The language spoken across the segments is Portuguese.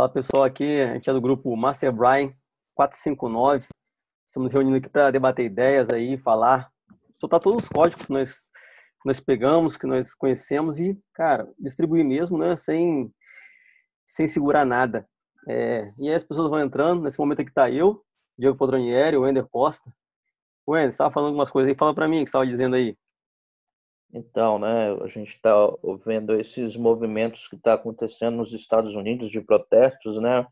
Fala pessoal, aqui a gente é do grupo Master Brian 459. Estamos reunindo aqui para debater ideias aí, falar, soltar todos os códigos que nós, que nós pegamos, que nós conhecemos e, cara, distribuir mesmo, né? Sem, sem segurar nada. É, e aí as pessoas vão entrando. Nesse momento aqui está eu, Diego Podronieri, o Ender Costa. O Ender, você estava falando algumas coisas aí. Fala para mim o que você estava dizendo aí. Então, né, a gente está vendo esses movimentos que estão tá acontecendo nos Estados Unidos de protestos, né,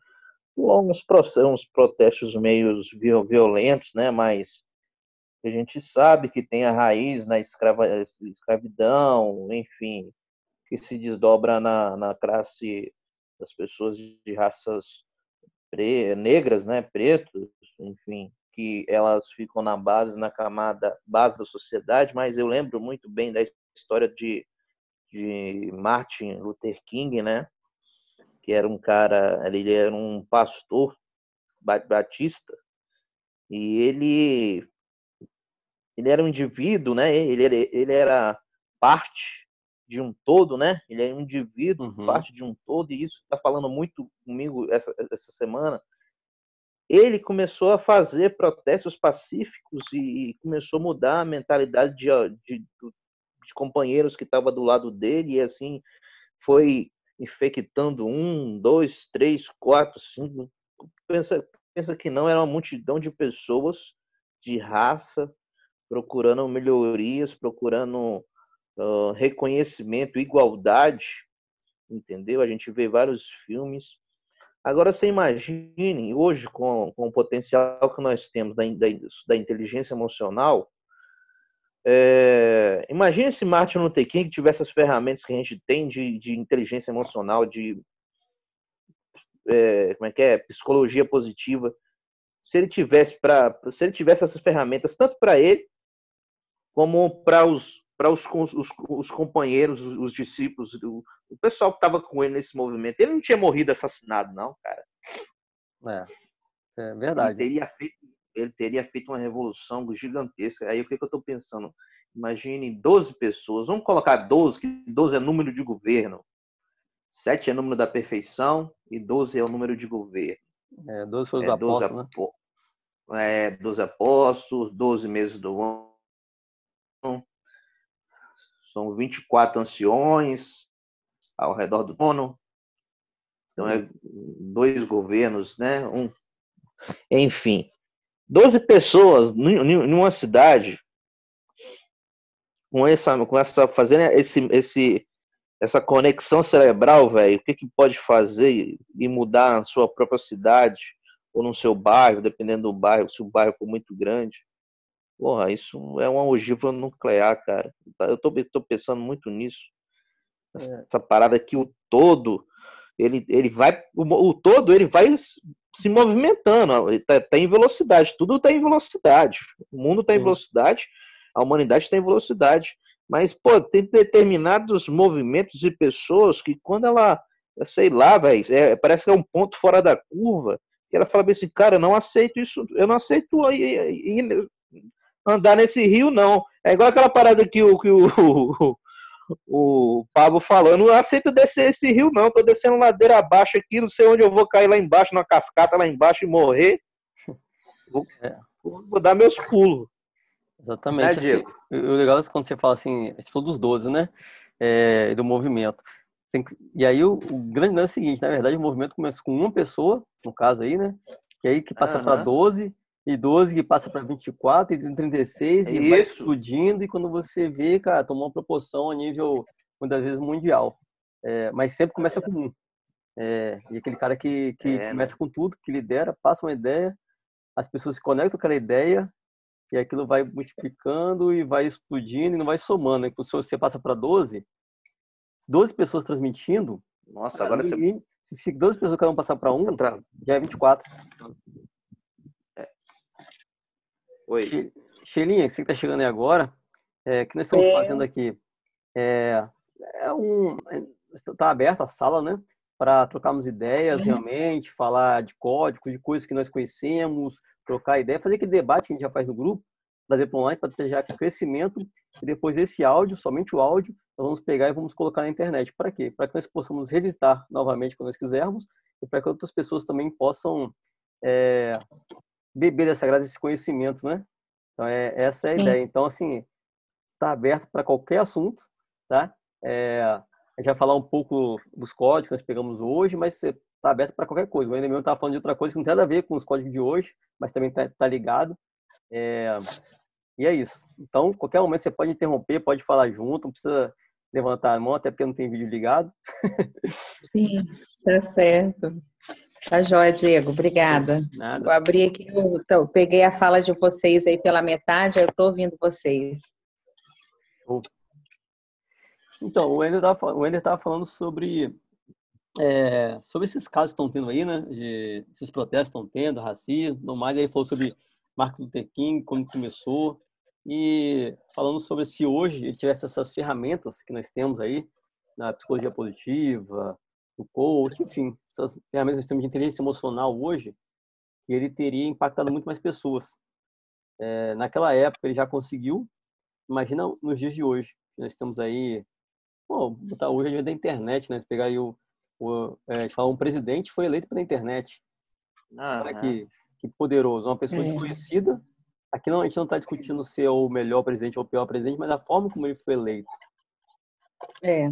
uns, uns protestos meio violentos, né, mas a gente sabe que tem a raiz na escrava, escravidão, enfim, que se desdobra na, na classe das pessoas de raças pre, negras, né, pretos, enfim, que elas ficam na base, na camada base da sociedade, mas eu lembro muito bem da história de, de Martin Luther King, né? Que era um cara, ele era um pastor batista e ele ele era um indivíduo, né? Ele era, ele era parte de um todo, né? Ele é um indivíduo, uhum. parte de um todo, e isso está falando muito comigo essa, essa semana, ele começou a fazer protestos pacíficos e, começou a mudar a mentalidade de, de, de companheiros que estavam do lado dele, e assim foi infectando um, dois, três, quatro, cinco. Pensa, pensa que não, era uma multidão de pessoas de raça procurando melhorias, procurando uh, reconhecimento, igualdade, entendeu? A gente vê vários filmes Agora, você imagine, hoje, com, com o potencial que nós temos da, da, da inteligência emocional, é, imagine se Martin Luther King tivesse as ferramentas que a gente tem de, de inteligência emocional, de é, como é que é, psicologia positiva. Se ele tivesse para, se ele tivesse essas ferramentas tanto para ele como para os para os, os, os, companheiros, os, os discípulos, o, o, pessoal que estava com ele nesse movimento. Ele não tinha morrido assassinado, não, cara. É, é verdade. Ele teria feito, ele teria feito uma revolução gigantesca. Aí o que, que eu estou pensando? Imagine 12 pessoas, vamos colocar 12, que 12 é número de governo. 7 é número da perfeição e 12 é o número de governo. É, 12 foram os é, apóstolos, 12, né? É, 12 apóstolos, 12 meses do ano, são 24 anciões ao redor do trono. Então, é dois governos, né? Um, enfim, 12 pessoas numa cidade com essa, com essa fazendo esse, esse, essa conexão cerebral, velho, o que, que pode fazer e mudar na sua própria cidade ou no seu bairro, dependendo do bairro, se o bairro for muito grande. Porra, isso é uma ogiva nuclear, cara. Eu tô, tô pensando muito nisso. É. Essa parada que o todo, ele, ele vai. O, o todo ele vai se movimentando, ele tá, tá, em velocidade, tudo está em velocidade. O mundo está em velocidade, a humanidade está em velocidade. Mas, pô, tem determinados movimentos e pessoas que quando ela, sei lá, velho, é, parece que é um ponto fora da curva, que ela fala bem assim, cara, eu não aceito isso, eu não aceito andar nesse rio, não. É igual aquela parada que o, que o, o, o Pablo falou, eu não aceito descer esse rio, não. Tô descendo ladeira abaixo aqui, não sei onde eu vou cair lá embaixo, numa cascata lá embaixo e morrer. Vou, é. vou dar meus pulos. Exatamente. É, assim, o legal é quando você fala assim, você falou dos 12, né? É, do movimento. Que, e aí o, o grande lance é o seguinte, na verdade o movimento começa com uma pessoa, no caso aí, né? Que aí que passa uhum. para 12, e 12 que passa para 24 e 36 é e vai explodindo e quando você vê, cara, tomou uma proporção a nível muitas vezes mundial. É, mas sempre começa com um. É, e aquele cara que, que é, né? começa com tudo, que lidera, passa uma ideia, as pessoas se conectam com aquela ideia e aquilo vai multiplicando e vai explodindo e não vai somando. Né? Se você passa para 12, 12 pessoas transmitindo, nossa, agora você... se 12 pessoas cada um passar para um, já é 24. Oi. Xelinha, você que está chegando aí agora, é, que nós estamos é. fazendo aqui? É, é um, está é, aberta a sala, né? Para trocarmos ideias realmente, falar de códigos, de coisas que nós conhecemos, trocar ideia, fazer aquele debate que a gente já faz no grupo, trazer para online para ter já crescimento e depois esse áudio, somente o áudio, nós vamos pegar e vamos colocar na internet. Para quê? Para que nós possamos revisitar novamente quando nós quisermos e para que outras pessoas também possam é, beber dessa graça, desse conhecimento, né? Então, é, essa é a Sim. ideia. Então, assim, está aberto para qualquer assunto, tá? É, a gente vai falar um pouco dos códigos que nós pegamos hoje, mas está aberto para qualquer coisa. O Ender mesmo estava falando de outra coisa que não tem nada a ver com os códigos de hoje, mas também está tá ligado. É, e é isso. Então, qualquer momento você pode interromper, pode falar junto, não precisa levantar a mão, até porque não tem vídeo ligado. Sim, tá certo. Tá jóia, Diego. Obrigada. Nada. Vou abrir aqui, eu, então, peguei a fala de vocês aí pela metade, eu estou ouvindo vocês. Então, o Ender estava falando sobre, é, sobre esses casos que estão tendo aí, né? De, esses protestos estão tendo, racismo, no mais. Ele falou sobre Martin Luther King, como começou. E falando sobre se hoje ele tivesse essas ferramentas que nós temos aí, na psicologia positiva, o coach, enfim, essas ferramentas que temos de inteligência emocional hoje, que ele teria impactado muito mais pessoas. É, naquela época ele já conseguiu, imagina nos dias de hoje, nós estamos aí, bom, botar hoje a da internet, né? Pegar aí o, o é, falar um presidente foi eleito pela internet. Ah, que, que poderoso, uma pessoa é. desconhecida. Aqui não, a gente não está discutindo se é o melhor presidente ou o pior presidente, mas a forma como ele foi eleito. É,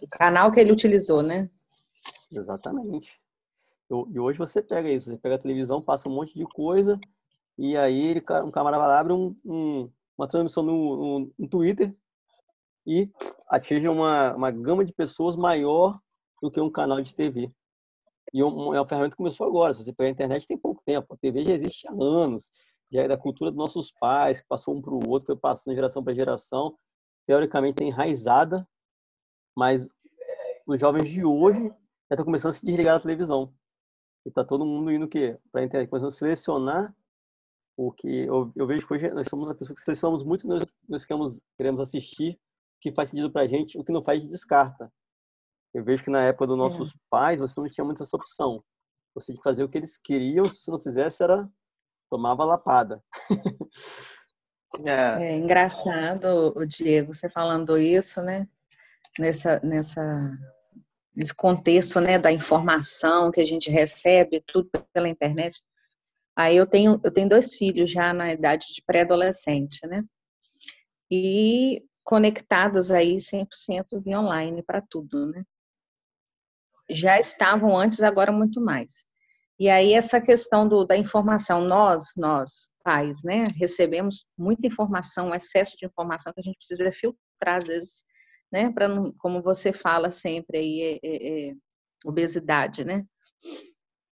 o canal que ele utilizou, né? Exatamente. E hoje você pega isso, você pega a televisão, passa um monte de coisa, e aí ele, um camarada abre um, um, uma transmissão no, no, no, Twitter e atinge uma, uma gama de pessoas maior do que um canal de TV. E é uma ferramenta que começou agora. Se você pegar a internet, tem pouco tempo. A TV já existe há anos. Já é da cultura dos nossos pais, que passou um para o outro, foi passando geração para geração. Teoricamente tem enraizada, mas os jovens de hoje já estão começando a se desligar da televisão. E tá todo mundo indo o quê? Para a internet, começando a selecionar o que eu, eu, vejo que hoje nós somos uma pessoa que selecionamos muito nós, nós queremos, queremos assistir, o que faz sentido para a gente, o que não faz, descarta. Eu vejo que na época dos nossos é. pais, você não tinha muita essa opção. Você tinha que fazer o que eles queriam, se você não fizesse, era tomava lapada. é. é engraçado, o Diego, você falando isso, né? Nessa, nessa nesse contexto né, da informação que a gente recebe, tudo pela internet. Aí eu tenho, eu tenho dois filhos já na idade de pré-adolescente, né? E conectados aí 100% via online para tudo, né? Já estavam antes, agora muito mais. E aí essa questão do, da informação, nós, nós, pais, né, recebemos muita informação, um excesso de informação que a gente precisa filtrar às vezes né? Para como você fala sempre aí, é, é, é obesidade, né?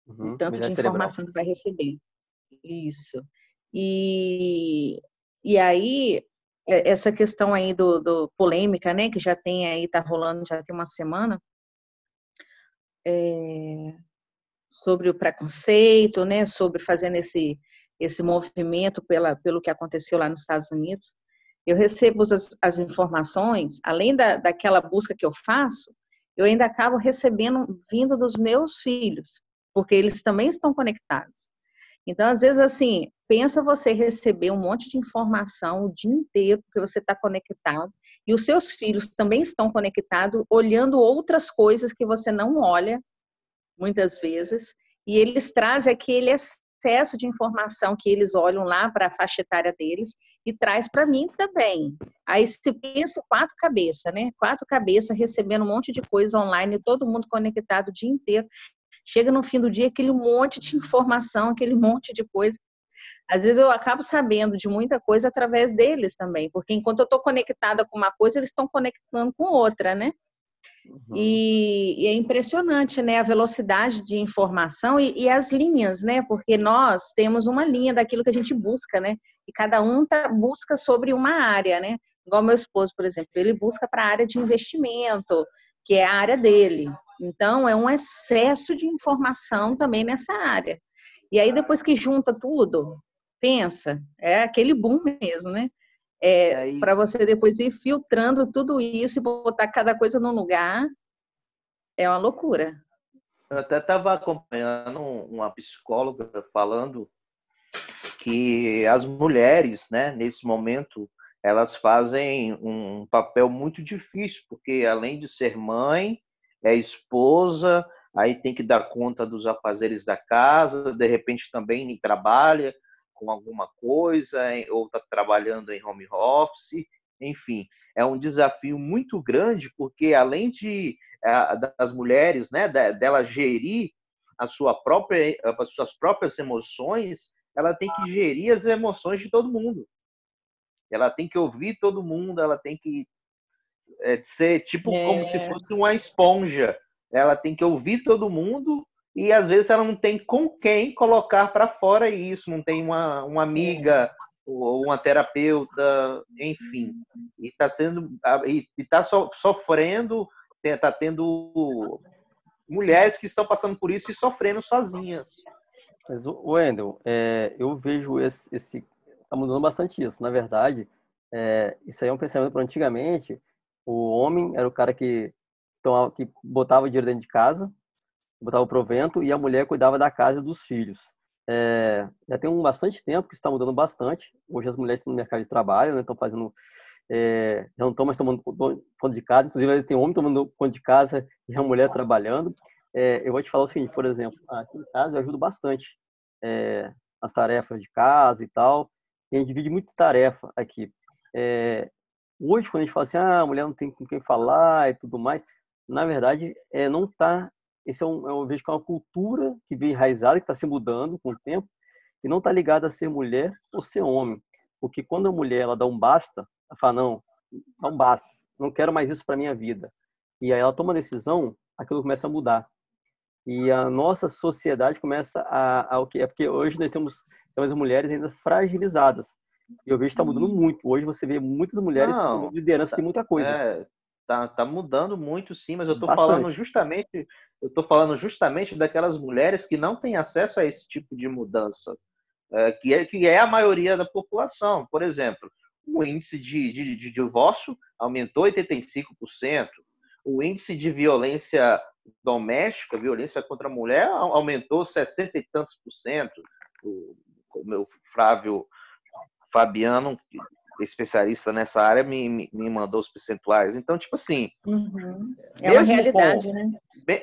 Uhum, tanto de informação cerebral. que vai receber. Isso. E, e aí, essa questão aí do, do polêmica, né? Que já tem aí, tá rolando já tem uma semana. É, sobre o preconceito, né? Sobre fazendo esse, esse movimento pela, pelo que aconteceu lá nos Estados Unidos eu recebo as, as informações, além da, daquela busca que eu faço, eu ainda acabo recebendo vindo dos meus filhos, porque eles também estão conectados. Então, às vezes, assim, pensa você receber um monte de informação o dia inteiro, porque você está conectado, e os seus filhos também estão conectados, olhando outras coisas que você não olha, muitas vezes, e eles trazem aquele excesso de informação que eles olham lá para a faixa etária deles e traz para mim também. Aí se pensa quatro cabeças, né? Quatro cabeças recebendo um monte de coisa online, todo mundo conectado o dia inteiro. Chega no fim do dia aquele monte de informação, aquele monte de coisa. Às vezes eu acabo sabendo de muita coisa através deles também, porque enquanto eu estou conectada com uma coisa, eles estão conectando com outra, né? Uhum. E, e, é impressionante, né, a velocidade de informação e, e, as linhas, né, porque nós temos uma linha daquilo que a gente busca, né, e cada um tá, busca sobre uma área, né, igual meu esposo, por exemplo, ele busca para a área de investimento, que é a área dele. Então, é um excesso de informação também nessa área. E aí, depois que junta tudo, pensa, é aquele boom mesmo, né? É, para você depois ir filtrando tudo isso e botar cada coisa no lugar, é uma loucura. Eu até estava acompanhando uma psicóloga falando que as mulheres, né, nesse momento, elas fazem um papel muito difícil, porque além de ser mãe, é esposa, aí tem que dar conta dos afazeres da casa, de repente também trabalha com alguma coisa, ou está trabalhando em home office, enfim, é um desafio muito grande, porque além de das mulheres, né, dela gerir a sua própria, as suas próprias emoções, ela tem que gerir as emoções de todo mundo. Ela tem que ouvir todo mundo, ela tem que é, ser tipo é. como se é. fosse uma esponja. Ela tem que ouvir todo mundo e às vezes ela não tem com quem colocar para fora isso, não tem uma, uma amiga ou uma terapeuta, enfim, e está sendo e está so, sofrendo, está tendo mulheres que estão passando por isso e sofrendo sozinhas. Mas, Wendel, é, eu vejo esse, esse tá mudando bastante isso. Na verdade, é, isso aí é um pensamento para antigamente. O homem era o cara que tomava, que botava o dinheiro dentro de casa, botava o provento e a mulher cuidava da casa e dos filhos. É, já tem um bastante tempo que está mudando bastante. Hoje as mulheres estão no mercado de trabalho, né, estão fazendo, é, já não estão mais tomando conta de casa. Inclusive tem homem tomando conta de casa e a mulher trabalhando. É, eu vou te falar o seguinte, por exemplo, aqui em casa eu ajudo bastante é, as tarefas de casa e tal. E a gente divide muito tarefa aqui. É, hoje, quando a gente fala assim, ah, a mulher não tem com quem falar e tudo mais, na verdade, é, não está esse é um, eu vejo que é uma cultura que vem enraizada, que está se mudando com o tempo, e não está ligada a ser mulher ou ser homem. Porque quando a mulher ela dá um basta, ela fala, não, dá um basta, não quero mais isso para minha vida. E aí ela toma a decisão, aquilo começa a mudar. E a nossa sociedade começa a, o que é porque hoje nós temos, temos mulheres ainda fragilizadas. E eu vejo que está mudando uhum. muito. Hoje você vê muitas mulheres não, liderança de muita coisa. É, tá, tá mudando muito, sim, mas eu estou falando justamente, eu tô falando justamente daquelas mulheres que não têm acesso a esse tipo de mudança, é, que, é, que é a maioria da população. Por exemplo, o índice de, de, de divórcio aumentou 85%, o índice de violência doméstica, violência contra a mulher, aumentou 60 e tantos por cento. O, o meu Flávio Fabiano, especialista nessa área me, me, me, mandou os percentuais. Então, tipo assim. Uhum. É uma realidade, com, né?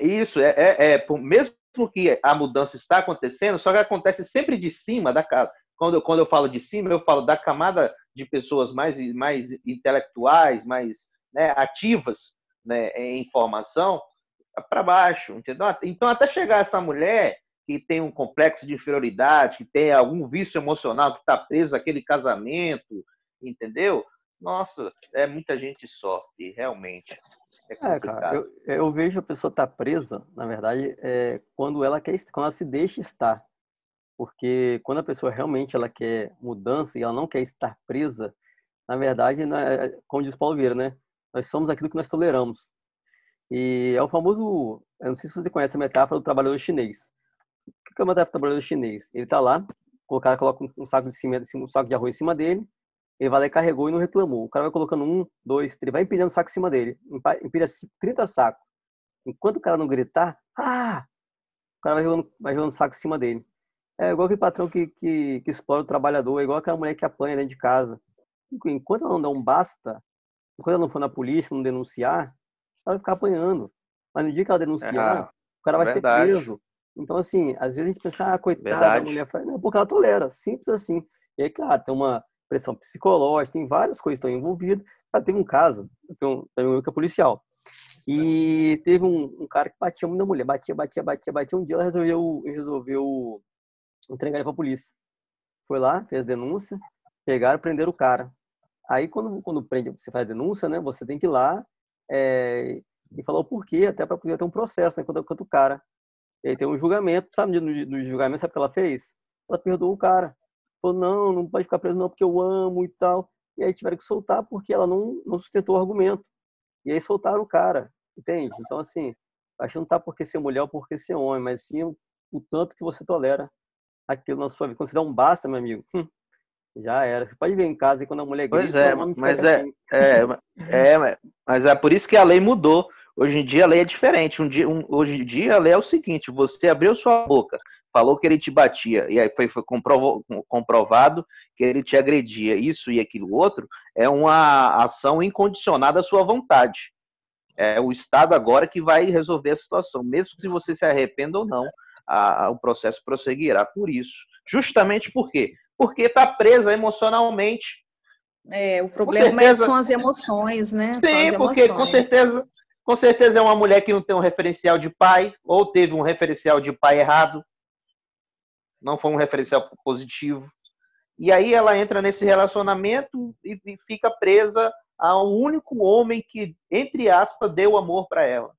Isso, é, é, é, mesmo que a mudança está acontecendo, só que acontece sempre de cima da casa. Quando eu, quando eu falo de cima, eu falo da camada de pessoas mais, mais intelectuais, mais né, ativas né, em formação, para baixo, entendeu? Então, até chegar essa mulher que tem um complexo de inferioridade, que tem algum vício emocional, que está preso àquele casamento, entendeu? Nossa, é muita gente sofre, realmente. É, é cara, eu, eu, vejo a pessoa estar tá presa, na verdade, é quando ela quer, quando ela se deixa estar. Porque quando a pessoa realmente ela quer mudança e ela não quer estar presa, na verdade, né, como diz Paulo Vieira, né? Nós somos aquilo que nós toleramos. E é o famoso, eu não sei se você conhece a metáfora do trabalhador chinês. O que é a metáfora do trabalhador chinês? Ele está lá, o cara coloca um saco de cima, um saco de arroz em cima dele, ele vai lá e carregou e não reclamou. O cara vai colocando um, dois, três, vai empilhando saco em cima dele. Empilha 30 sacos. Enquanto o cara não gritar, ah! O cara vai jogando, vai jogando saco em cima dele. É igual aquele patrão que, que, que explora o trabalhador, é igual aquela mulher que apanha dentro de casa. Enquanto ela não dá um basta, enquanto ela não for na polícia, não denunciar, ela vai ficar apanhando. Mas no dia que ela denunciar, é, o cara vai verdade. ser preso. Então, assim, às vezes a gente pensa, ah, coitada, verdade. a mulher faz. Não, porque ela tolera, simples assim. E aí, claro, tem uma, pressão psicológica, tem várias coisas que estão envolvidas. Ah, teve um caso, tenho um que é policial, e teve um, um, cara que batia muito na mulher, batia, batia, batia, batia. Um dia ela resolveu, resolveu entregar ele para a polícia. Foi lá, fez denúncia, pegaram, prenderam o cara. Aí quando, quando prende, você faz denúncia, né? Você tem que ir lá é, e falar o porquê, até para poder ter um processo, né? Quanto, quanto o cara. E aí tem um julgamento, sabe no, no julgamento, sabe o que ela fez? Ela perdoou o cara falou, não, não pode ficar preso não, porque eu amo e tal. E aí tiveram que soltar porque ela não, não sustentou o argumento. E aí soltaram o cara, entende? Então, assim, acho que não tá porque ser mulher ou porque ser homem, mas sim o, tanto que você tolera aquilo na sua vida. Quando você dá um basta, meu amigo, hum, já era. Você pode ver em casa e quando a mulher grita, pois é, mas é, é, é, mas é por isso que a lei mudou. Hoje em dia a lei é diferente. Um dia, um, hoje em dia a lei é o seguinte: você abriu sua boca falou que ele te batia, e aí foi, foi comprovado que ele te agredia, isso e aquilo outro, é uma ação incondicionada à sua vontade. É o Estado agora que vai resolver a situação, mesmo se você se arrependa ou não, a, a, o processo prosseguirá por isso. Justamente por quê? Porque está presa emocionalmente. É, o problema certeza, são as emoções, né? Sim, porque com certeza, com certeza é uma mulher que não tem um referencial de pai, ou teve um referencial de pai errado, não foi um referencial positivo. E aí ela entra nesse relacionamento e, fica presa a um único homem que, entre aspas, deu amor para ela.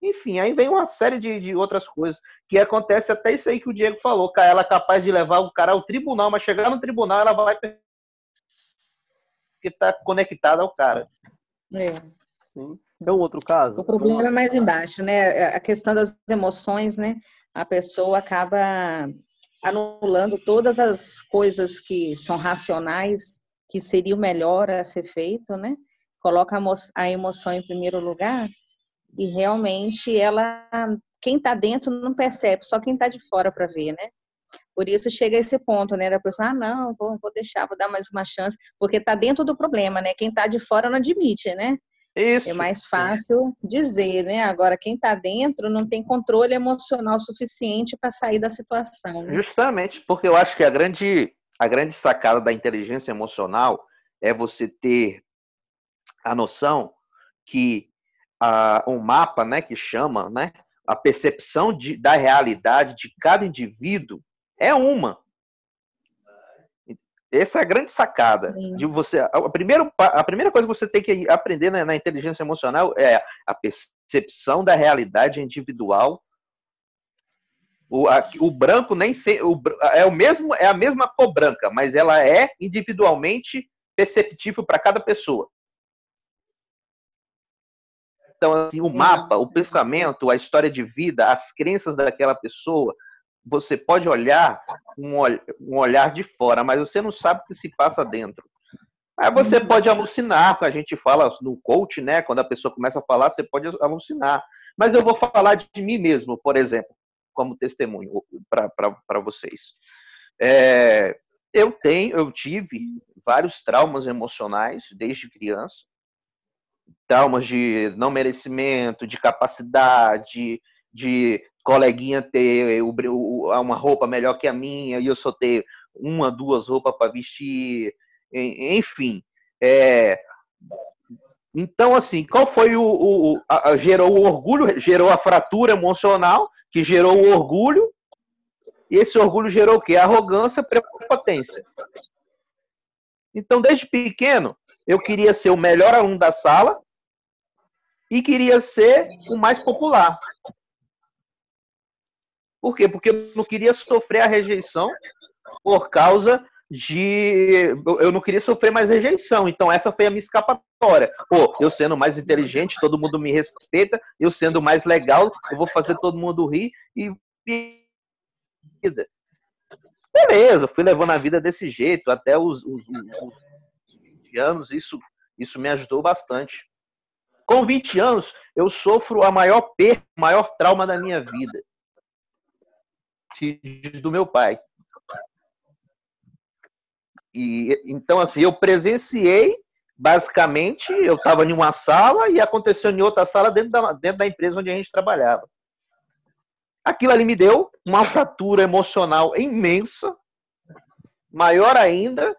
Enfim, aí vem uma série de, de outras coisas que acontece até isso aí que o Diego falou, que ela é capaz de levar o cara ao tribunal, mas chegar no tribunal ela vai porque está conectada ao cara. É. Sim. É um outro caso. O problema é mais embaixo, né? A questão das emoções, né? A pessoa acaba anulando todas as coisas que são racionais, que seria o melhor a ser feito, né? Coloca a emoção em primeiro lugar e realmente ela, quem está dentro não percebe, só quem está de fora para ver, né? Por isso chega a esse ponto, né? Da pessoa, ah, não, vou, vou deixar, vou dar mais uma chance, porque está dentro do problema, né? Quem está de fora não admite, né? Isso. É mais fácil dizer, né? Agora, quem está dentro não tem controle emocional suficiente para sair da situação. Né? Justamente, porque eu acho que a grande, a grande sacada da inteligência emocional é você ter a noção que a, um mapa, né, que chama, né, a percepção de, da realidade de cada indivíduo é uma. Essa é a grande sacada Sim. de você. A primeira, a primeira coisa que você tem que aprender na, na inteligência emocional é a percepção da realidade individual. O, a, o branco nem se, o, é o mesmo é a mesma cor branca, mas ela é individualmente perceptível para cada pessoa. Então, assim, o mapa, o pensamento, a história de vida, as crenças daquela pessoa, você pode olhar um, um olhar de fora, mas você não sabe o que se passa dentro. Aí você uhum. pode alucinar, a gente fala no coach, né? Quando a pessoa começa a falar, você pode alucinar. Mas eu vou falar de mim mesmo, por exemplo, como testemunho para vocês. É, eu tenho, eu tive vários traumas emocionais desde criança traumas de não merecimento, de capacidade, de coleguinha ter uma roupa melhor que a minha e eu só ter uma, duas roupas para vestir, enfim. É... Então, assim, qual foi o. o a, gerou o orgulho, gerou a fratura emocional, que gerou o orgulho, e esse orgulho gerou o quê? Arrogância, prepotência. Então, desde pequeno, eu queria ser o melhor aluno da sala e queria ser o mais popular. Por quê? Porque eu não queria sofrer a rejeição por causa de. Eu não queria sofrer mais rejeição. Então, essa foi a minha escapatória. Pô, eu sendo mais inteligente, todo mundo me respeita. Eu sendo mais legal, eu vou fazer todo mundo rir e. Beleza, fui levando a vida desse jeito até os, os, os anos, isso, isso me ajudou bastante. Com 20 anos, eu sofro a maior perda, o maior trauma da minha vida. Do meu pai. E, então, assim, eu presenciei, basicamente, eu estava em uma sala e aconteceu em outra sala dentro da, dentro da empresa onde a gente trabalhava. Aquilo ali me deu uma fratura emocional imensa, maior ainda,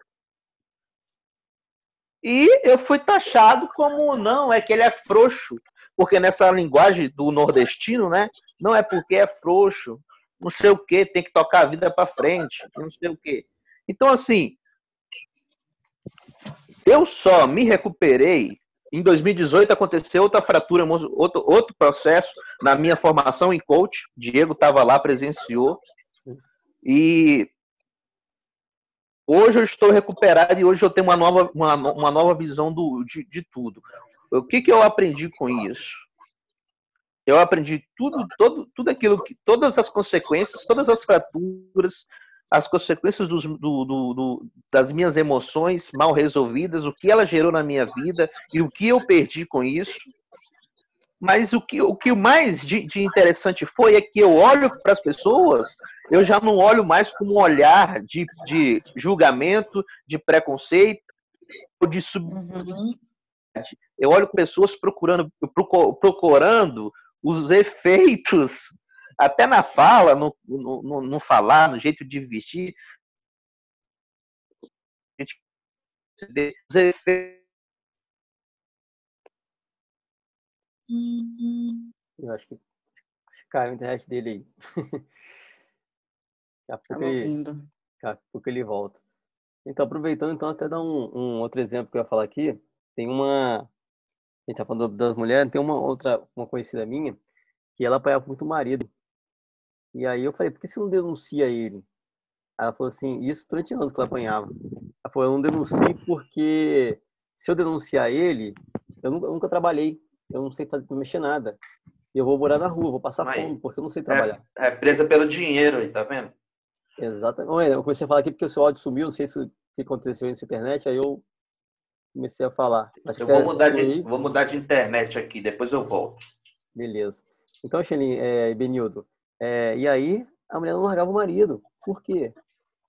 e eu fui taxado como não, é que ele é frouxo. Porque nessa linguagem do nordestino, né? Não é porque é frouxo, não sei o que, tem que tocar a vida para frente, não sei o que. Então, assim, eu só me recuperei. Em 2018 aconteceu outra fratura, outro, outro processo na minha formação em coach. Diego estava lá, presenciou. E Hoje eu estou recuperado e hoje eu tenho uma nova, uma, uma nova visão do, de, de tudo. O que, que eu aprendi com isso? Eu aprendi tudo, todo, tudo aquilo que, todas as consequências, todas as fraturas, as consequências do, do, do, das minhas emoções mal resolvidas, o que ela gerou na minha vida e o que eu perdi com isso. Mas o que o que mais de, de interessante foi é que eu olho para as pessoas, eu já não olho mais com um olhar de, de julgamento, de preconceito, de sub, uhum. Eu olho pessoas procurando, procurando os efeitos, até na fala, no, no, no falar, no jeito de vestir. A gente os efeitos. Eu acho que caiu a internet dele aí. Daqui a pouco, ele, daqui a pouco ele volta. Então, aproveitando, então, até dar um, um, outro exemplo que eu ia falar aqui. Tem uma. A gente tá falando das mulheres, tem uma outra, uma conhecida minha, que ela apanhava muito o marido. E aí eu falei, por que você não denuncia ele? Ela falou assim, isso durante anos que ela apanhava. Ela falou, eu não denuncio porque se eu denunciar ele, eu nunca, eu nunca trabalhei, eu não sei fazer, mexer nada. Eu vou morar na rua, vou passar Mas fome, porque eu não sei trabalhar. É, é presa pelo dinheiro aí, tá vendo? Exatamente. Eu comecei a falar aqui porque o seu áudio sumiu, não sei se o que aconteceu na internet, aí eu comecei a falar. eu vou mudar, de, vou mudar de internet aqui, depois eu volto. Beleza. Então, Xelin, é, Benildo, é, e aí a mulher não largava o marido. Por quê?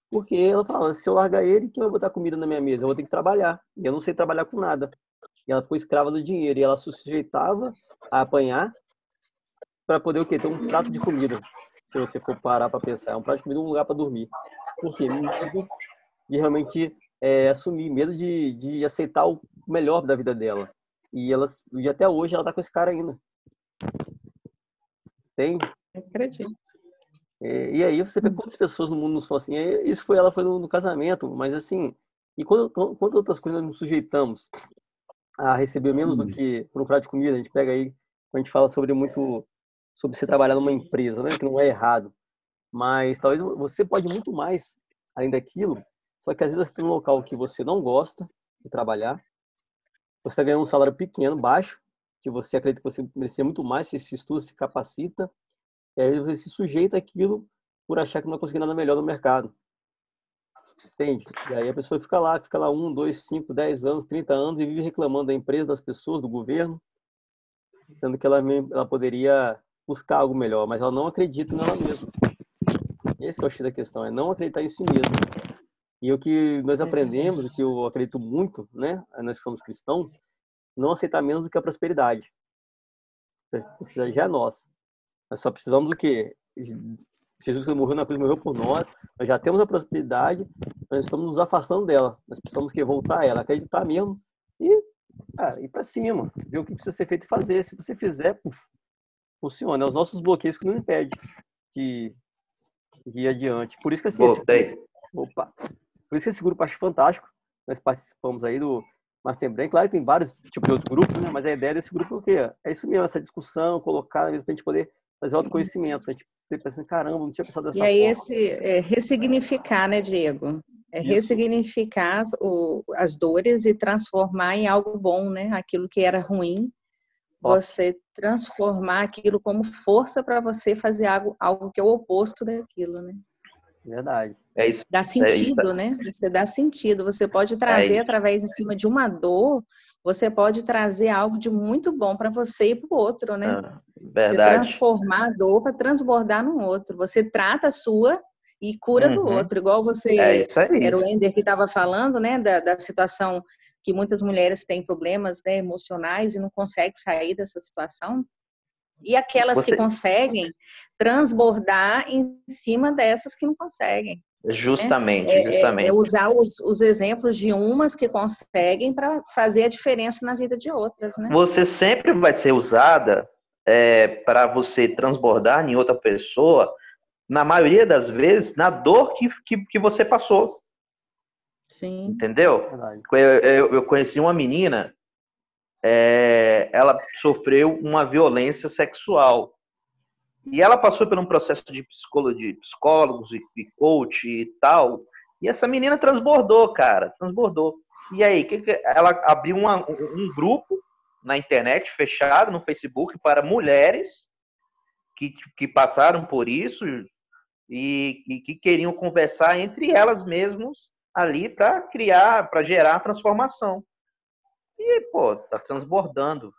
Porque ela falava, se eu largar ele, quem vai botar comida na minha mesa? Eu vou ter que trabalhar. E eu não sei trabalhar com nada. E ela ficou escrava do dinheiro. E ela se sujeitava a apanhar para poder o quê? Ter um prato de comida. Se você for parar para pensar, é um prato de comida um lugar para dormir. Por quê? Medo de realmente é, assumir, medo de, de aceitar o melhor da vida dela. E, ela, e até hoje ela tá com esse cara ainda. Tem? Acredito. É, e aí você vê quantas pessoas no mundo não são assim. É, isso foi ela foi no, no casamento, mas assim, e quando, quando outras coisas nós nos sujeitamos a receber menos do uhum. que por um prato de comida, a gente pega aí, a gente fala sobre muito sobre você trabalhar numa empresa, né? Que não é errado. Mas talvez você pode muito mais além daquilo. Só que às vezes você tem um local que você não gosta de trabalhar. Você está ganhando um salário pequeno, baixo, que você acredita que você merecia muito mais, se estuda, se capacita. E aí você se sujeita àquilo por achar que não vai conseguir nada melhor no mercado. Entende? E aí a pessoa fica lá, fica lá um, dois, cinco, dez anos, trinta anos e vive reclamando da empresa, das pessoas, do governo, sendo que ela, ela poderia buscar algo melhor, mas ela não acredita nela mesma. Esse é o X da questão, é não acreditar em si mesmo. E o que nós aprendemos, o que eu acredito muito, né, nós somos cristãos, não aceitar menos do que a prosperidade. A prosperidade já é nossa. Nós só precisamos do quê? Jesus que morreu na cruz, morreu por nós. Nós já temos a prosperidade, nós estamos nos afastando dela. Nós precisamos que voltar a ela, acreditar mesmo e ah, ir para cima, ver o que precisa ser feito e fazer. Se você fizer, puf, funciona. É os nossos bloqueios que não impedem de, de ir adiante. Por isso que assim, Esse, opa, por isso que esse grupo acho fantástico. Nós participamos aí do Masterbrain. Claro que tem vários tipos de outros grupos, né? mas a ideia desse grupo é o quê? É isso mesmo, essa discussão, colocar, para a gente poder fazer autoconhecimento. A gente pensando, caramba, não tinha pensado dessa forma. E aí esse é, ressignificar, né, Diego? É Isso. ressignificar o, as dores e transformar em algo bom, né? Aquilo que era ruim você transformar aquilo como força para você fazer algo, algo que é o oposto daquilo, né? Verdade. É isso. Dá sentido, é isso. né? Você dá sentido. Você pode trazer é através em cima de uma dor, você pode trazer algo de muito bom para você e para o outro, né? Ah, verdade. Você transformar a dor para transbordar no outro. Você trata a sua e cura uhum. do outro, igual você é era o Ender que estava falando, né, da, da situação que muitas mulheres têm problemas né, emocionais e não conseguem sair dessa situação. E aquelas Você... que conseguem transbordar em cima dessas que não conseguem. Justamente, né? é, justamente. É, é usar os, os, exemplos de umas que conseguem para fazer a diferença na vida de outras, né? Você sempre vai ser usada é, para você transbordar em outra pessoa, na maioria das vezes, na dor que, que, que você passou. Sim. Entendeu? Eu, eu, eu, conheci uma menina, é, ela sofreu uma violência sexual. E ela passou por um processo de, psicólogo, de psicólogos e, coach e tal. E essa menina transbordou, cara, transbordou. E aí, que que, ela abriu uma, um grupo na internet, fechado no Facebook, para mulheres que, que passaram por isso e, e que queriam conversar entre elas mesmas ali para criar, para gerar transformação. E, pô, tá transbordando.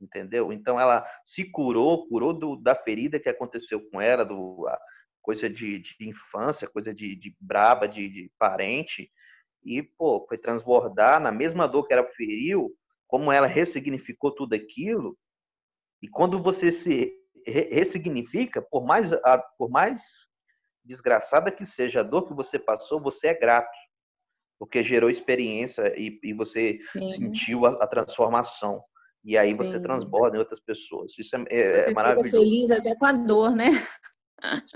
Entendeu? Então ela se curou, curou do, da ferida que aconteceu com ela, do, a, coisa de, de, infância, coisa de, de braba, de, de, parente. E, pô, foi transbordar na mesma dor que ela feriu, como ela ressignificou tudo aquilo. E quando você se ressignifica, por mais, por mais desgraçada que seja a dor que você passou, você é grato, porque gerou experiência e, e você Sim. sentiu a, a, transformação. E aí Sim. você transborda em outras pessoas. Isso é, é, você é maravilhoso. Fica feliz até com a dor, né?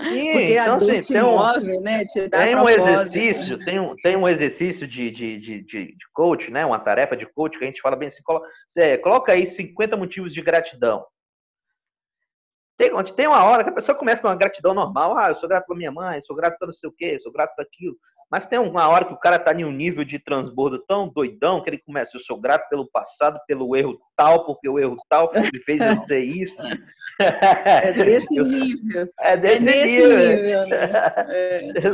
Sim, Porque a então, dor assim, te tem um, move, né? Te dá tem um exercício, tem um, tem um exercício de, de, de, de, coach, né? Uma tarefa de coach que a gente fala bem assim, coloca, é, coloca aí 50 motivos de gratidão. Tem, tem uma hora que a pessoa começa com uma gratidão normal. Ah, eu sou grato pela minha mãe, sou grato pelo não sei o quê, sou grato por aquilo. Mas tem uma hora que o cara tá em um nível de transbordo tão doidão que ele começa, eu sou grato pelo passado, pelo erro tal, porque o erro tal me fez isso. É desse nível. É desse, é nível. nível né? é.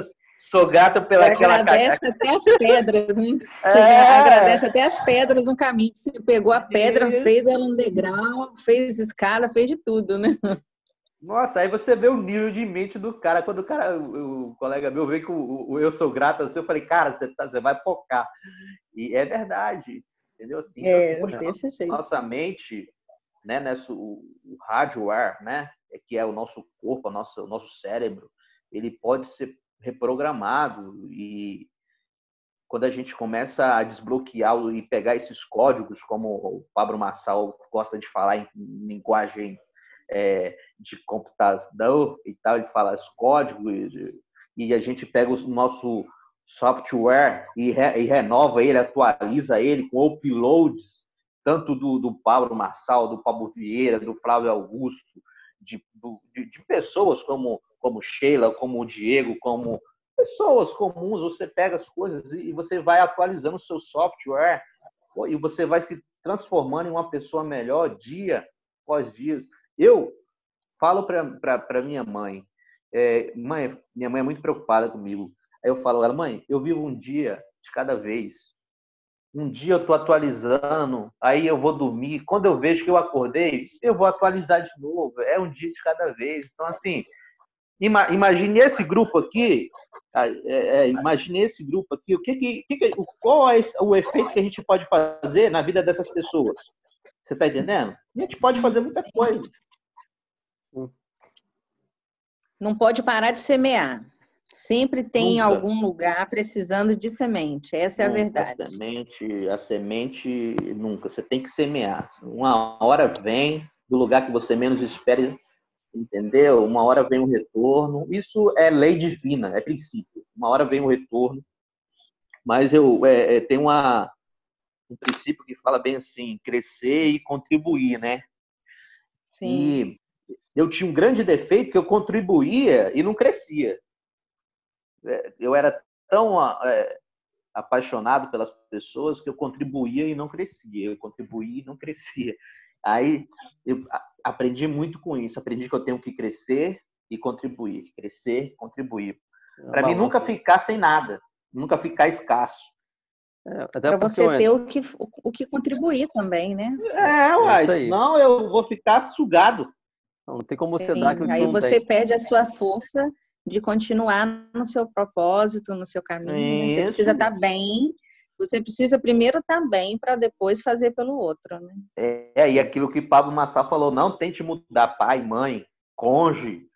Sou grato pela Você aquela agradece até as pedras, né? Você é. agradece até as pedras no caminho. Você pegou a pedra, fez ela um degrau, fez escala, fez de tudo, né? Nossa, aí você vê o nível de mente do cara. Quando o cara, o, o colega meu veio com o, o, eu sou grato assim, eu falei, cara, você, tá, você vai focar. E é verdade, entendeu? Assim, então, é, assim, poxa, jeito. Nossa mente, né, nessa, o, o hardware, né, é que é o nosso corpo, o nosso, o nosso cérebro, ele pode ser reprogramado e quando a gente começa a desbloquear e pegar esses códigos, como o Pablo Massal gosta de falar em linguagem é, de computação e tal, ele fala os códigos e a gente pega o nosso software e, re, e renova ele, atualiza ele com uploads, tanto do, do Pablo Marçal, do Pablo Vieira, do Flávio Augusto, de, de, de pessoas como, como Sheila, como o Diego, como pessoas comuns, você pega as coisas e você vai atualizando o seu software e você vai se transformando em uma pessoa melhor dia após dia. Eu falo para minha mãe, é, mãe, minha mãe é muito preocupada comigo. Aí eu falo, ela, mãe, eu vivo um dia de cada vez. Um dia eu estou atualizando, aí eu vou dormir. Quando eu vejo que eu acordei, eu vou atualizar de novo. É um dia de cada vez. Então, assim, imagine esse grupo aqui. É, é, imagine esse grupo aqui. O que, que, que, qual é o efeito que a gente pode fazer na vida dessas pessoas? Você está entendendo? A gente pode fazer muita coisa. Não pode parar de semear. Sempre tem Nunca. algum lugar precisando de semente. Essa é a verdade. A semente, a semente nunca. Você tem que semear. Uma hora vem do lugar que você menos espere, entendeu? Uma hora vem um retorno. Isso é lei divina, é princípio. Uma hora vem um retorno. Mas eu é, é, tem uma um princípio que fala bem assim, crescer e contribuir, né? Sim. E eu tinha um grande defeito que eu contribuía e não crescia. É, eu era tão é, apaixonado pelas pessoas que eu contribuía e não crescia. Eu contribuía e não crescia. Aí eu aprendi muito com isso. Aprendi que eu tenho que crescer e contribuir. Crescer, contribuir. Para mim, nunca ficar sem nada. Nunca ficar escasso. É, para você ter o que, o que contribuir também, né? É, uai, senão eu vou ficar sugado. Não tem como Sim, você dar aquilo que Aí você, você perde a sua força de continuar no seu propósito, no seu caminho. Né? Você precisa estar tá bem. Você precisa primeiro estar tá bem para depois fazer pelo outro, né? É, e aquilo que Pablo Massal falou, não tente mudar pai, mãe, cônjuge,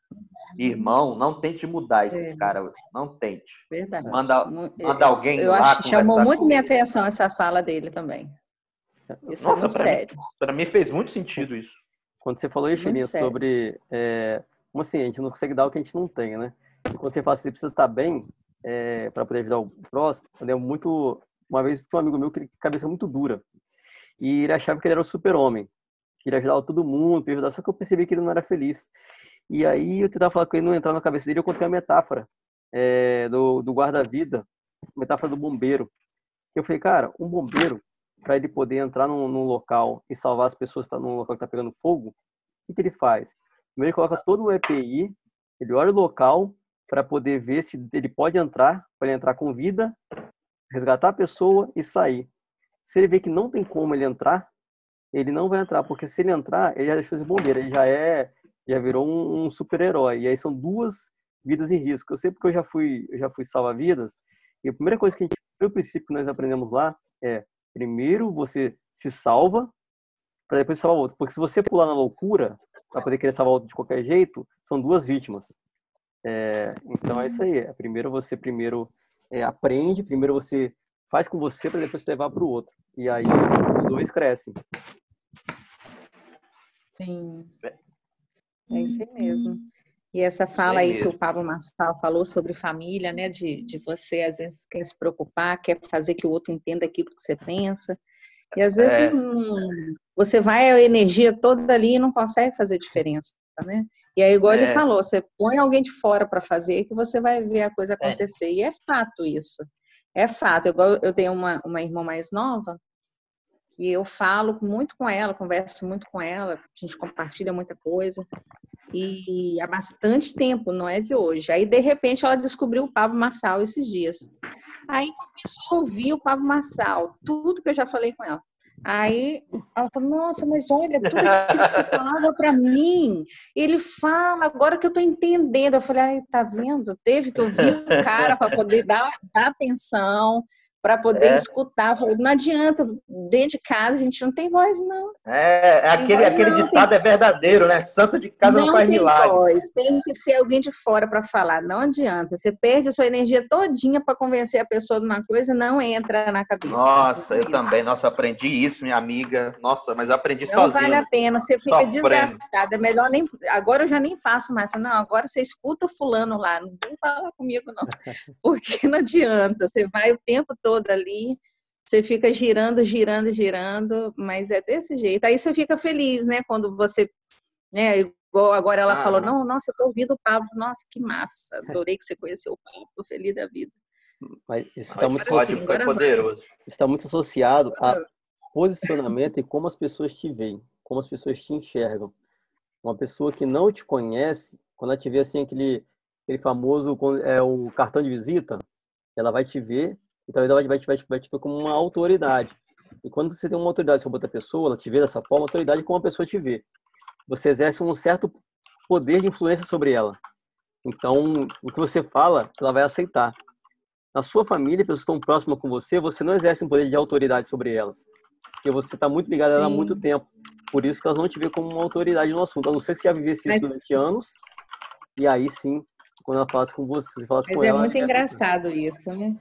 irmão, não tente mudar esses é. caras, não tente. Verdade. Manda, manda alguém eu lá acho, chamou muito minha atenção essa fala dele também. Isso Nossa, é muito sério. Para mim fez muito sentido isso. Quando você falou, Echelinha, sobre é, como assim, a gente não consegue dar o que a gente não tem, né? Quando você fala assim, você precisa estar bem é, para poder ajudar o próximo, eu lembro muito, uma vez tinha um amigo meu que ele cabeça muito dura, e ele achava que ele era o super-homem, que ele ajudava todo mundo, ajudar, só que eu percebi que ele não era feliz. E aí eu tentava falar com ele, não entrar na cabeça dele, eu contei uma metáfora é, do, do guarda-vida, metáfora do bombeiro. Eu falei, cara, um bombeiro, para ele poder entrar num, num, local e salvar as pessoas que estão tá num local que está pegando fogo, o que, ele faz? Primeiro ele coloca todo o EPI, ele olha o local para poder ver se ele pode entrar, para ele entrar com vida, resgatar a pessoa e sair. Se ele vê que não tem como ele entrar, ele não vai entrar, porque se ele entrar, ele já deixou de bombeiro, ele já é, já virou um, um super-herói. E aí são duas vidas em risco. Eu sei porque eu já fui, eu já fui salvar vidas. E a primeira coisa que a gente, pelo princípio que nós aprendemos lá é Primeiro você se salva para depois salvar o outro. Porque se você pular na loucura para poder querer salvar o outro de qualquer jeito, são duas vítimas. É, então é isso aí. É, primeiro você primeiro é, aprende, primeiro você faz com você para depois levar para o outro. E aí os dois crescem. Sim. É isso aí mesmo. E essa fala é aí que o Pablo Massal falou sobre família, né? De, de você, às vezes, quer se preocupar, quer fazer que o outro entenda aquilo que você pensa. E às vezes é. hum, você vai a energia toda ali e não consegue fazer diferença, né? E aí, igual é. ele falou, você põe alguém de fora para fazer que você vai ver a coisa é. acontecer. E é fato isso. É fato. Igual eu tenho uma, uma irmã mais nova, e eu falo muito com ela, converso muito com ela, a gente compartilha muita coisa. E há bastante tempo, não é de hoje. Aí, de repente, ela descobriu o Pablo Massal esses dias. Aí começou a ouvir o Pablo Massal, tudo que eu já falei com ela. Aí ela falou, nossa, mas olha, tudo que você falava para mim, ele fala, agora que eu tô entendendo. Eu falei, ai, tá vendo? Teve que ouvir o cara para poder dar, dar atenção, para poder é. escutar. Falei, não adianta, dentro de casa a gente não tem voz, não. É, é aquele, aquele não, ditado é verdadeiro, né? Santo de casa não, não faz tem milagre. Voz, tem que ser alguém de fora para falar. Não adianta. Você perde a sua energia todinha para convencer a pessoa de uma coisa, não entra na cabeça. Nossa, eu também. Nossa, aprendi isso, minha amiga. Nossa, mas aprendi não sozinho. Não vale a pena, você fica sofrendo. desgastada. É melhor nem. Agora eu já nem faço mais. Não, agora você escuta fulano lá, não vem falar comigo, não. Porque não adianta. Você vai o tempo todo todo ali, você fica girando, girando, girando, mas é desse jeito. Aí você fica feliz, né? Quando você, né? Igual agora ela ah. falou, não, nossa, eu tô ouvindo o Pablo, nossa, que massa, adorei que você conheceu o Pablo, tô feliz da vida. Mas isso está muito, assim, poderoso. está muito associado a posicionamento e como as pessoas te veem, como as pessoas te enxergam. Uma pessoa que não te conhece, quando ela te vê assim, aquele, aquele famoso é, o cartão de visita, ela vai te ver então, ela vai, vai, vai, te ver como uma autoridade. E quando você tem uma autoridade sobre outra pessoa, ela te vê dessa forma, autoridade como a pessoa te vê. Você exerce um certo poder de influência sobre ela. Então, o que você fala, ela vai aceitar. Na sua família, pessoas estão próximas com você, você não exerce um poder de autoridade sobre elas. Porque você está muito ligado a ela há muito tempo. Por isso que elas não te veem como uma autoridade no assunto. A não ser que você já vivesse isso Mas... durante anos. E aí sim, quando ela fala com você, você fala Mas com é ela. Mas é muito engraçado isso, né?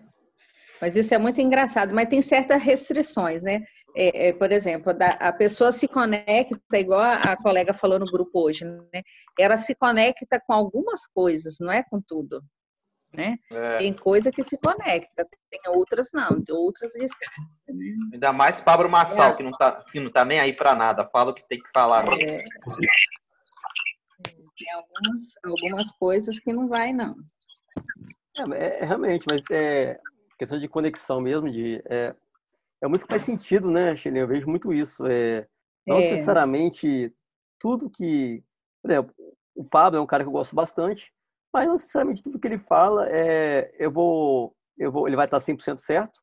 Mas isso é muito engraçado, mas tem certas restrições, né? É, é, por exemplo, da, a pessoa se conecta, igual a, a, colega falou no grupo hoje, né? Ela se conecta com algumas coisas, não é com tudo. Né? É. Tem coisa que se conecta, tem outras não, tem outras. Né? Ainda mais Pablo Massal, é. que, não tá, que não tá nem aí para nada, fala o que tem que falar. É. Tem algumas, algumas coisas que não vai, não. É realmente, mas é, questão de conexão mesmo, de é, é muito que faz sentido, né, Chile? Eu vejo muito isso. É, não é. necessariamente tudo que. Por exemplo, o Pablo é um cara que eu gosto bastante, mas não necessariamente tudo que ele fala é, eu vou, eu vou, ele vai estar 100% certo.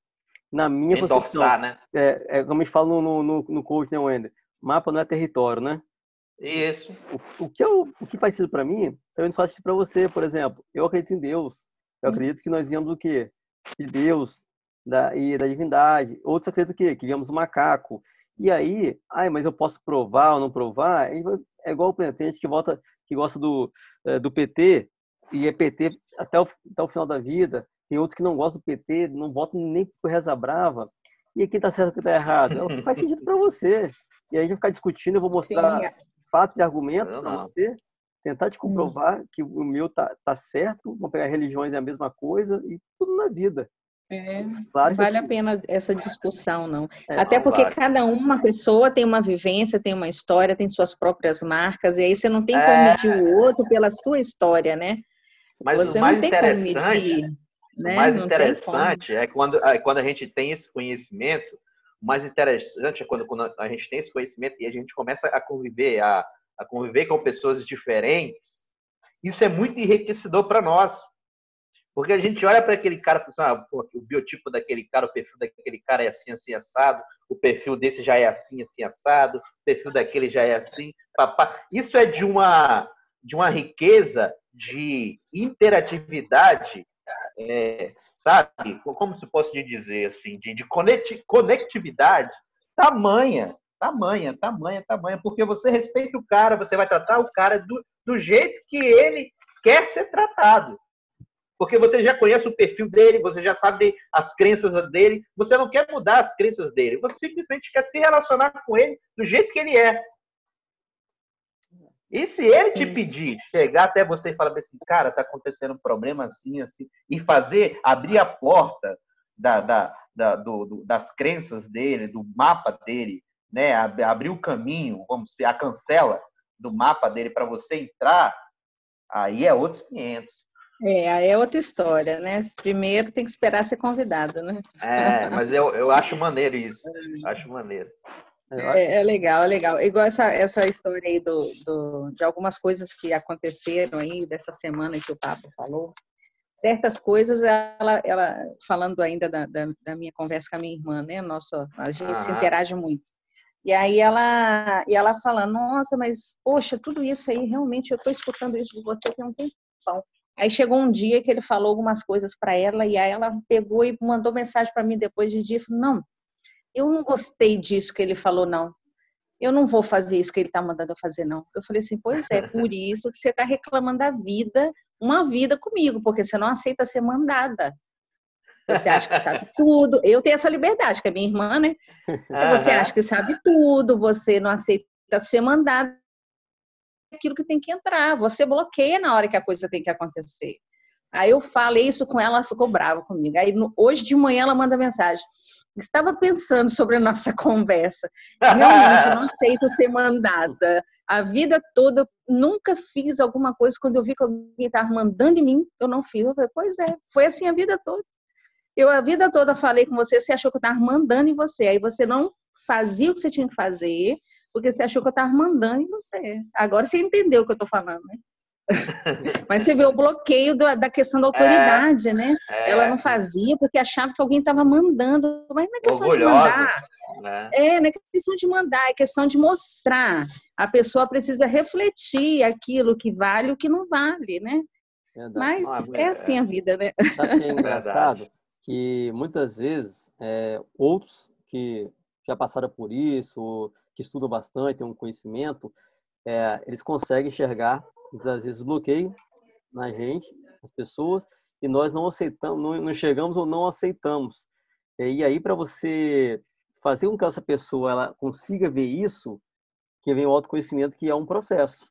Na minha Endorçar, concepção. né? É, é, como a gente fala no, no, no coach, né, Wender? Mapa não é território, né? Isso. O, o que, eu, o que faz sentido para mim, também faz sentido para você, por exemplo. Eu acredito em Deus. Eu acredito que nós viemos do quê? De Deus da, e da divindade. Outros acreditam que, que viemos do macaco. E aí, ai, mas eu posso provar ou não provar? É igual o pretendente que volta, que gosta do, é, do PT e é PT até o, até o final da vida. Tem outros que não gostam do PT, não votam nem por Reza Brava. E quem está certo e quem está errado? Não faz sentido para você. E aí a gente vai ficar discutindo, eu vou mostrar Sim. É. fatos e argumentos para você, tentar te comprovar que o meu tá, tá certo, vão pegar religiões é a mesma coisa e tudo na vida. É, claro vale assim. a pena essa discussão, não. É, Até porque vale. cada uma pessoa tem uma vivência, tem uma história, tem suas próprias marcas, e aí você não tem como é... medir o outro pela sua história, né? Mas você o mais não tem como medir. Né? O mais não interessante é quando, é quando a gente tem esse conhecimento, o mais interessante é quando, quando a gente tem esse conhecimento e a gente começa a conviver, a, a conviver com pessoas diferentes, isso é muito enriquecedor para nós. Porque a gente olha para aquele cara assim, ah, o biotipo daquele cara, o perfil daquele cara é assim, assim, assado, o perfil desse já é assim, assim, assado, o perfil daquele já é assim, papá. Isso é de uma, de uma riqueza de interatividade é, sabe? Como se posso dizer assim, de, de conectividade tamanha, tamanha, tamanha, tamanha, porque você respeita o cara, você vai tratar o cara do, do jeito que ele quer ser tratado. Porque você já conhece o perfil dele, você já sabe as crenças dele, você não quer mudar as crenças dele, você simplesmente quer se relacionar com ele do jeito que ele é. E se ele te pedir, chegar até você e falar assim, cara, tá acontecendo um problema assim, assim, e fazer, abrir a porta da, da, da do, do, das crenças dele, do mapa dele, né, abrir o caminho, vamos ver, a cancela do mapa dele para você entrar, aí é outros 500. É, aí é outra história, né? Primeiro tem que esperar ser convidado, né? É, mas eu, eu acho maneiro isso. Acho maneiro. É, é, legal, é legal. Igual essa, essa história aí do, do, de algumas coisas que aconteceram aí dessa semana que o Papa falou. Certas coisas, ela, ela falando ainda da, da, da minha conversa com a minha irmã, né? Nossa, a gente ah. se interage muito. E aí ela, e ela fala, nossa, mas poxa, tudo isso aí, realmente eu estou escutando isso de você tem um tempão. Aí chegou um dia que ele falou algumas coisas para ela e aí ela pegou e mandou mensagem para mim depois de dia, falou, não, eu não gostei disso que ele falou, não. Eu não vou fazer isso que ele está mandando eu fazer, não. Eu falei assim, pois é, por isso que você está reclamando da vida, uma vida comigo, porque você não aceita ser mandada. Você acha que sabe tudo. Eu tenho essa liberdade, que é minha irmã, né? Você acha que sabe tudo, você não aceita ser mandada aquilo que tem que entrar. Você bloqueia na hora que a coisa tem que acontecer. Aí eu falei isso com ela, ela ficou brava comigo. Aí hoje de manhã ela manda mensagem estava pensando sobre a nossa conversa. Realmente, eu não aceito ser mandada. A vida toda, eu nunca fiz alguma coisa. Quando eu vi que alguém estava mandando em mim, eu não fiz. Eu falei, pois é, foi assim a vida toda. Eu a vida toda falei com você, você achou que eu estava mandando em você. Aí você não fazia o que você tinha que fazer, porque você achou que eu estava mandando em você. Agora você entendeu o que eu estou falando, né? Mas você vê o bloqueio da questão da autoridade, é, né? É. Ela não fazia porque achava que alguém estava mandando. Mas não é questão Orgulhosa, de mandar. Né? É, não é questão de mandar, é questão de mostrar. A pessoa precisa refletir aquilo que vale e o que não vale, né? Verdade. Mas é assim a vida, né? Sabe que é engraçado? Que muitas vezes é, outros que já passaram por isso, que estudam bastante, têm um conhecimento, é, eles conseguem enxergar muitas vezes bloqueio na gente, as pessoas, e nós não aceitamos, não, não chegamos ou não aceitamos. E aí, para você fazer com que essa pessoa ela consiga ver isso, que vem o autoconhecimento, que é um processo.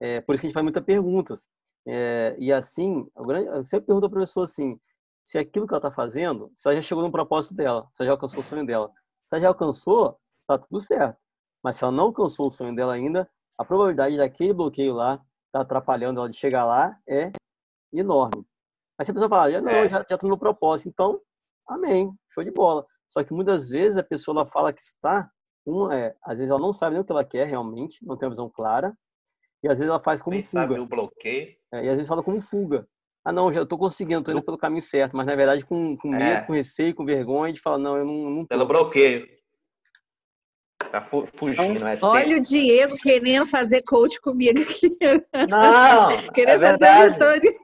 É, por isso que a gente faz muitas perguntas. É, e assim, eu sempre pergunto para a pessoa assim, se aquilo que ela está fazendo, se ela já chegou no propósito dela, se ela já alcançou o sonho dela. Se ela já alcançou, tá tudo certo. Mas se ela não alcançou o sonho dela ainda, a probabilidade daquele bloqueio lá está atrapalhando ela de chegar lá é enorme. Mas se a pessoa fala, já não, é. já estou no propósito, então, amém, show de bola. Só que muitas vezes a pessoa ela fala que está, uma, é, às vezes ela não sabe nem o que ela quer realmente, não tem uma visão clara, e às vezes ela faz como Nem fuga. Sabe o bloqueio. É, e às vezes fala como fuga. Ah, não, já estou conseguindo, estou indo pelo caminho certo, mas na verdade com, com medo, é. com receio, com vergonha de falar, não, eu não. não Pelo bloqueio. Tá fugindo. Né? Olha o Diego querendo fazer coach comigo aqui. Não, querendo é fazer mentoria.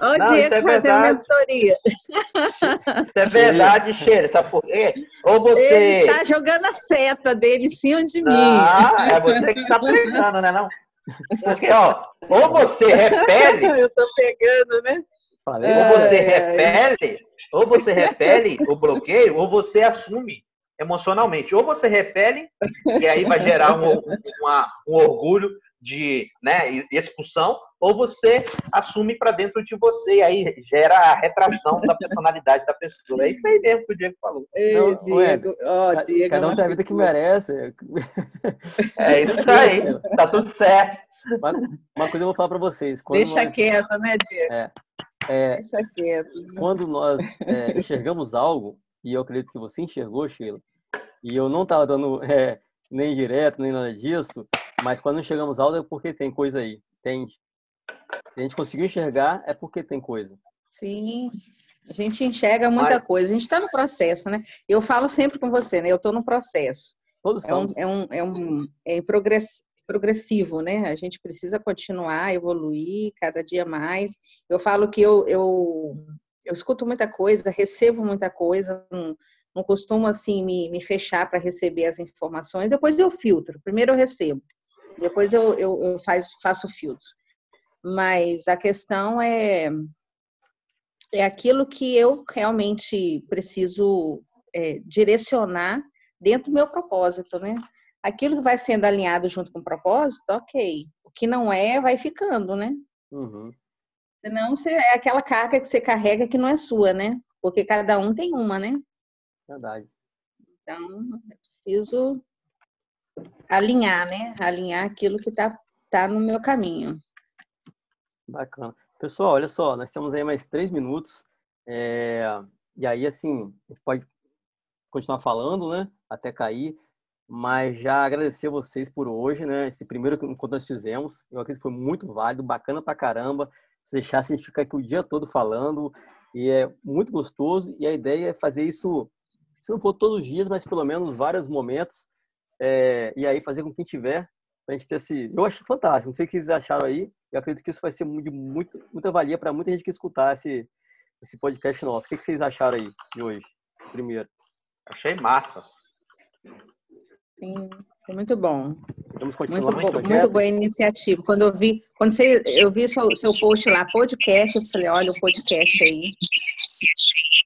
Olha o Diego é fazendo mentoria. Isso é verdade, Cheira. Sabe por quê? Ou você. Ele tá jogando a seta dele em cima de mim. Ah, é você que tá pegando, né? Não? Porque, ó, ou você repele. Eu tô pegando, né? Ou você repele, ou você repele o bloqueio, ou você assume emocionalmente. Ou você repele, e aí vai gerar um, uma, um orgulho de né, expulsão, ou você assume para dentro de você, e aí gera a retração da personalidade da pessoa. É isso aí mesmo que o Diego falou. Ei, Não, Diego, ó, Diego, cada um tem a vida que merece. É isso aí, tá tudo certo. Uma, uma coisa eu vou falar para vocês. Deixa nós, quieto, né, Diego? É, é, Deixa quieto. Quando nós é, enxergamos algo, e eu acredito que você enxergou, Sheila, e eu não estava dando é, nem direto, nem nada disso, mas quando chegamos ao é porque tem coisa aí, entende? Se a gente conseguiu enxergar, é porque tem coisa. Sim, a gente enxerga muita mas... coisa, a gente está no processo, né? Eu falo sempre com você, né? Eu estou no processo. Todos é um, é um, é um é progressivo, né? A gente precisa continuar, evoluir cada dia mais. Eu falo que eu, eu eu escuto muita coisa, recebo muita coisa, não, não costumo assim me, me fechar para receber as informações. Depois eu filtro. Primeiro eu recebo, depois eu, eu, eu faz, faço o filtro. Mas a questão é é aquilo que eu realmente preciso é, direcionar dentro do meu propósito, né? Aquilo que vai sendo alinhado junto com o propósito, ok. O que não é, vai ficando, né? Uhum. Senão você, é aquela carga que você carrega que não é sua, né? Porque cada um tem uma, né? Verdade. Então, é preciso alinhar, né? Alinhar aquilo que está tá no meu caminho. Bacana. Pessoal, olha só, nós temos aí mais três minutos. É, e aí, assim, a gente pode continuar falando, né? Até cair. Mas já agradecer a vocês por hoje, né? Esse primeiro encontro nós fizemos. Eu acredito que foi muito válido, bacana pra caramba. Se deixasse, a gente ficar aqui o dia todo falando. E é muito gostoso. E a ideia é fazer isso, se não for todos os dias, mas pelo menos vários momentos. É, e aí fazer com quem tiver a gente ter esse. Eu acho fantástico. Não sei o que vocês acharam aí. Eu acredito que isso vai ser de muito, muita valia para muita gente que escutar esse, esse podcast nosso. O que vocês acharam aí de hoje, primeiro? Achei massa. Sim, foi muito bom. Vamos continuar muito, muito, muito boa iniciativa. Quando eu vi, quando você, eu vi seu, seu post lá, podcast, eu falei, olha o podcast aí.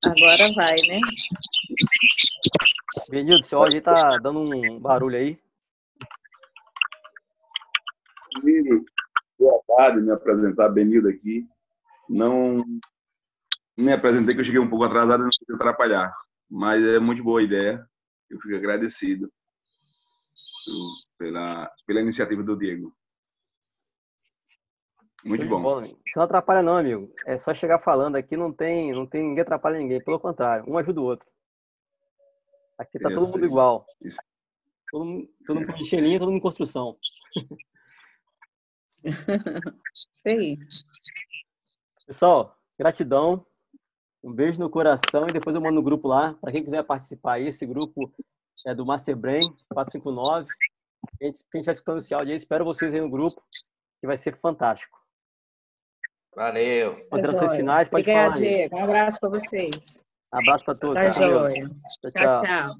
Agora vai, né? Benildo, seu áudio tá dando um barulho aí. Boa tarde, me apresentar, Benildo aqui. Não me apresentei que eu cheguei um pouco atrasado e não quis atrapalhar, mas é muito boa a ideia. Eu fico agradecido pela, pela iniciativa do Diego. Muito bom. bom. Isso não atrapalha não, amigo. É só chegar falando aqui, não tem, não tem ninguém atrapalha ninguém. Pelo contrário, um ajuda o outro. Aqui tá todo mundo igual. Isso. Todo mundo, todo mundo todo mundo em construção. Sei. Pessoal, gratidão. Um beijo no coração e depois eu mando no grupo lá. Para quem quiser participar aí, esse grupo é do Master Brain 459. Quem estiver escutando esse áudio aí, espero vocês aí no grupo, que vai ser fantástico. Valeu. Considerações finais, pode Obrigada, falar. Diego. Um abraço para vocês. Abraço para todos. Tá tchau. tchau. tchau.